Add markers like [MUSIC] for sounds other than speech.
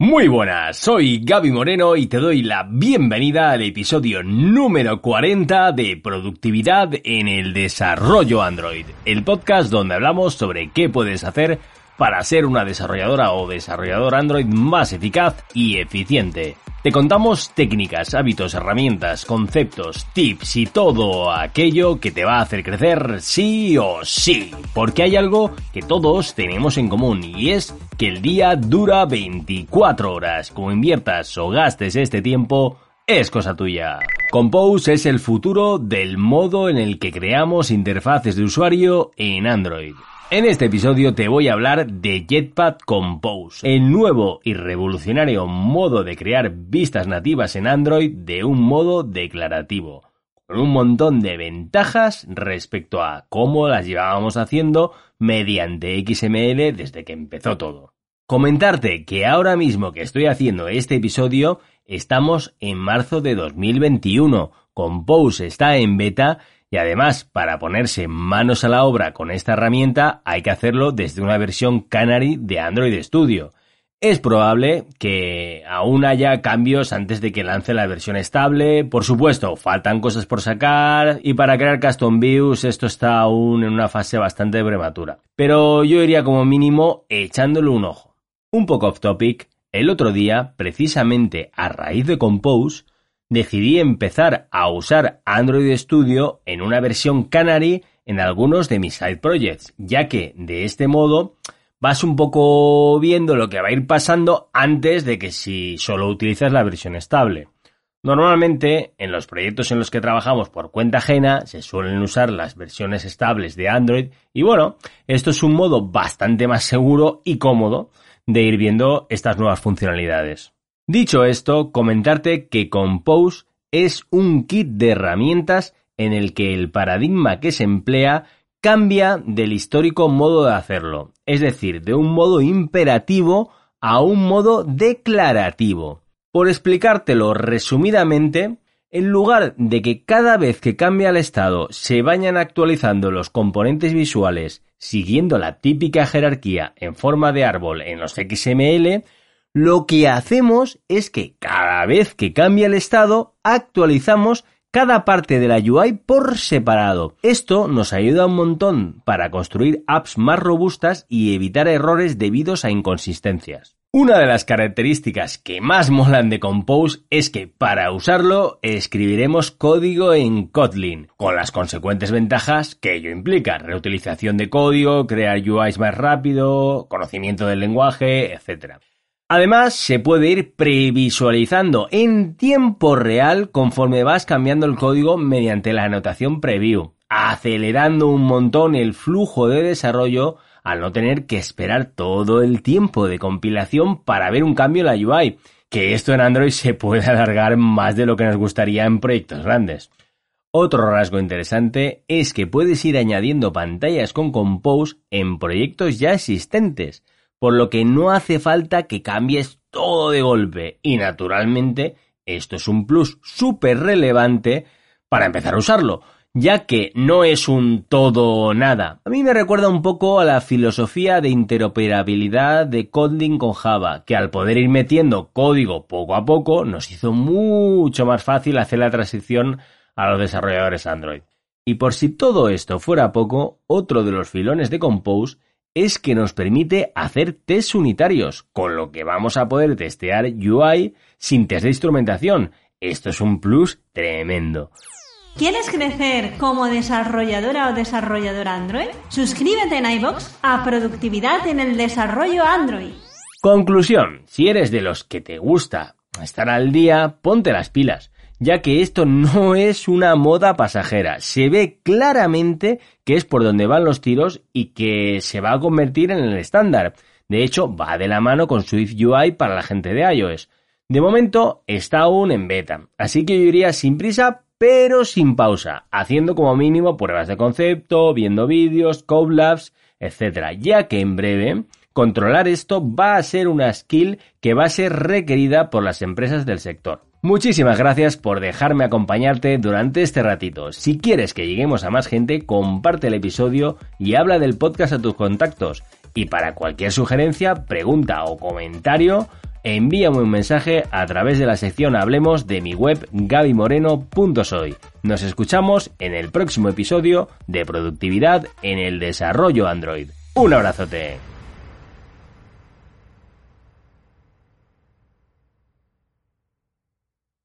Muy buenas, soy Gaby Moreno y te doy la bienvenida al episodio número 40 de Productividad en el Desarrollo Android, el podcast donde hablamos sobre qué puedes hacer para ser una desarrolladora o desarrollador Android más eficaz y eficiente. Te contamos técnicas, hábitos, herramientas, conceptos, tips y todo aquello que te va a hacer crecer sí o sí. Porque hay algo que todos tenemos en común y es que el día dura 24 horas. Como inviertas o gastes este tiempo, es cosa tuya. Compose es el futuro del modo en el que creamos interfaces de usuario en Android. En este episodio te voy a hablar de Jetpack Compose, el nuevo y revolucionario modo de crear vistas nativas en Android de un modo declarativo, con un montón de ventajas respecto a cómo las llevábamos haciendo mediante XML desde que empezó todo. Comentarte que ahora mismo que estoy haciendo este episodio estamos en marzo de 2021, Compose está en beta y además, para ponerse manos a la obra con esta herramienta, hay que hacerlo desde una versión Canary de Android Studio. Es probable que aún haya cambios antes de que lance la versión estable. Por supuesto, faltan cosas por sacar y para crear custom views esto está aún en una fase bastante prematura. Pero yo iría como mínimo echándole un ojo. Un poco off topic, el otro día, precisamente a raíz de Compose, decidí empezar a usar Android Studio en una versión Canary en algunos de mis side projects, ya que de este modo vas un poco viendo lo que va a ir pasando antes de que si solo utilizas la versión estable. Normalmente, en los proyectos en los que trabajamos por cuenta ajena, se suelen usar las versiones estables de Android y bueno, esto es un modo bastante más seguro y cómodo de ir viendo estas nuevas funcionalidades. Dicho esto, comentarte que Compose es un kit de herramientas en el que el paradigma que se emplea cambia del histórico modo de hacerlo, es decir, de un modo imperativo a un modo declarativo. Por explicártelo resumidamente, en lugar de que cada vez que cambia el estado se vayan actualizando los componentes visuales siguiendo la típica jerarquía en forma de árbol en los XML, lo que hacemos es que cada vez que cambia el estado, actualizamos cada parte de la UI por separado. Esto nos ayuda un montón para construir apps más robustas y evitar errores debidos a inconsistencias. Una de las características que más molan de Compose es que para usarlo escribiremos código en Kotlin, con las consecuentes ventajas que ello implica, reutilización de código, crear UIs más rápido, conocimiento del lenguaje, etc. Además, se puede ir previsualizando en tiempo real conforme vas cambiando el código mediante la anotación preview, acelerando un montón el flujo de desarrollo al no tener que esperar todo el tiempo de compilación para ver un cambio en la UI, que esto en Android se puede [LAUGHS] alargar más de lo que nos gustaría en proyectos grandes. Otro rasgo interesante es que puedes ir añadiendo pantallas con Compose en proyectos ya existentes, por lo que no hace falta que cambies todo de golpe y naturalmente esto es un plus súper relevante para empezar a usarlo, ya que no es un todo o nada. A mí me recuerda un poco a la filosofía de interoperabilidad de Kotlin con Java, que al poder ir metiendo código poco a poco nos hizo mucho más fácil hacer la transición a los desarrolladores Android. Y por si todo esto fuera poco, otro de los filones de Compose es que nos permite hacer test unitarios, con lo que vamos a poder testear UI sin test de instrumentación. Esto es un plus tremendo. ¿Quieres crecer como desarrolladora o desarrollador Android? Suscríbete en iBox a Productividad en el Desarrollo Android. Conclusión, si eres de los que te gusta estar al día, ponte las pilas ya que esto no es una moda pasajera. Se ve claramente que es por donde van los tiros y que se va a convertir en el estándar. De hecho, va de la mano con Swift UI para la gente de iOS. De momento está aún en beta, así que yo iría sin prisa, pero sin pausa, haciendo como mínimo pruebas de concepto, viendo vídeos, code etc. Ya que en breve controlar esto va a ser una skill que va a ser requerida por las empresas del sector. Muchísimas gracias por dejarme acompañarte durante este ratito. Si quieres que lleguemos a más gente, comparte el episodio y habla del podcast a tus contactos. Y para cualquier sugerencia, pregunta o comentario, envíame un mensaje a través de la sección Hablemos de mi web gabimoreno.soy. Nos escuchamos en el próximo episodio de Productividad en el Desarrollo Android. Un abrazote.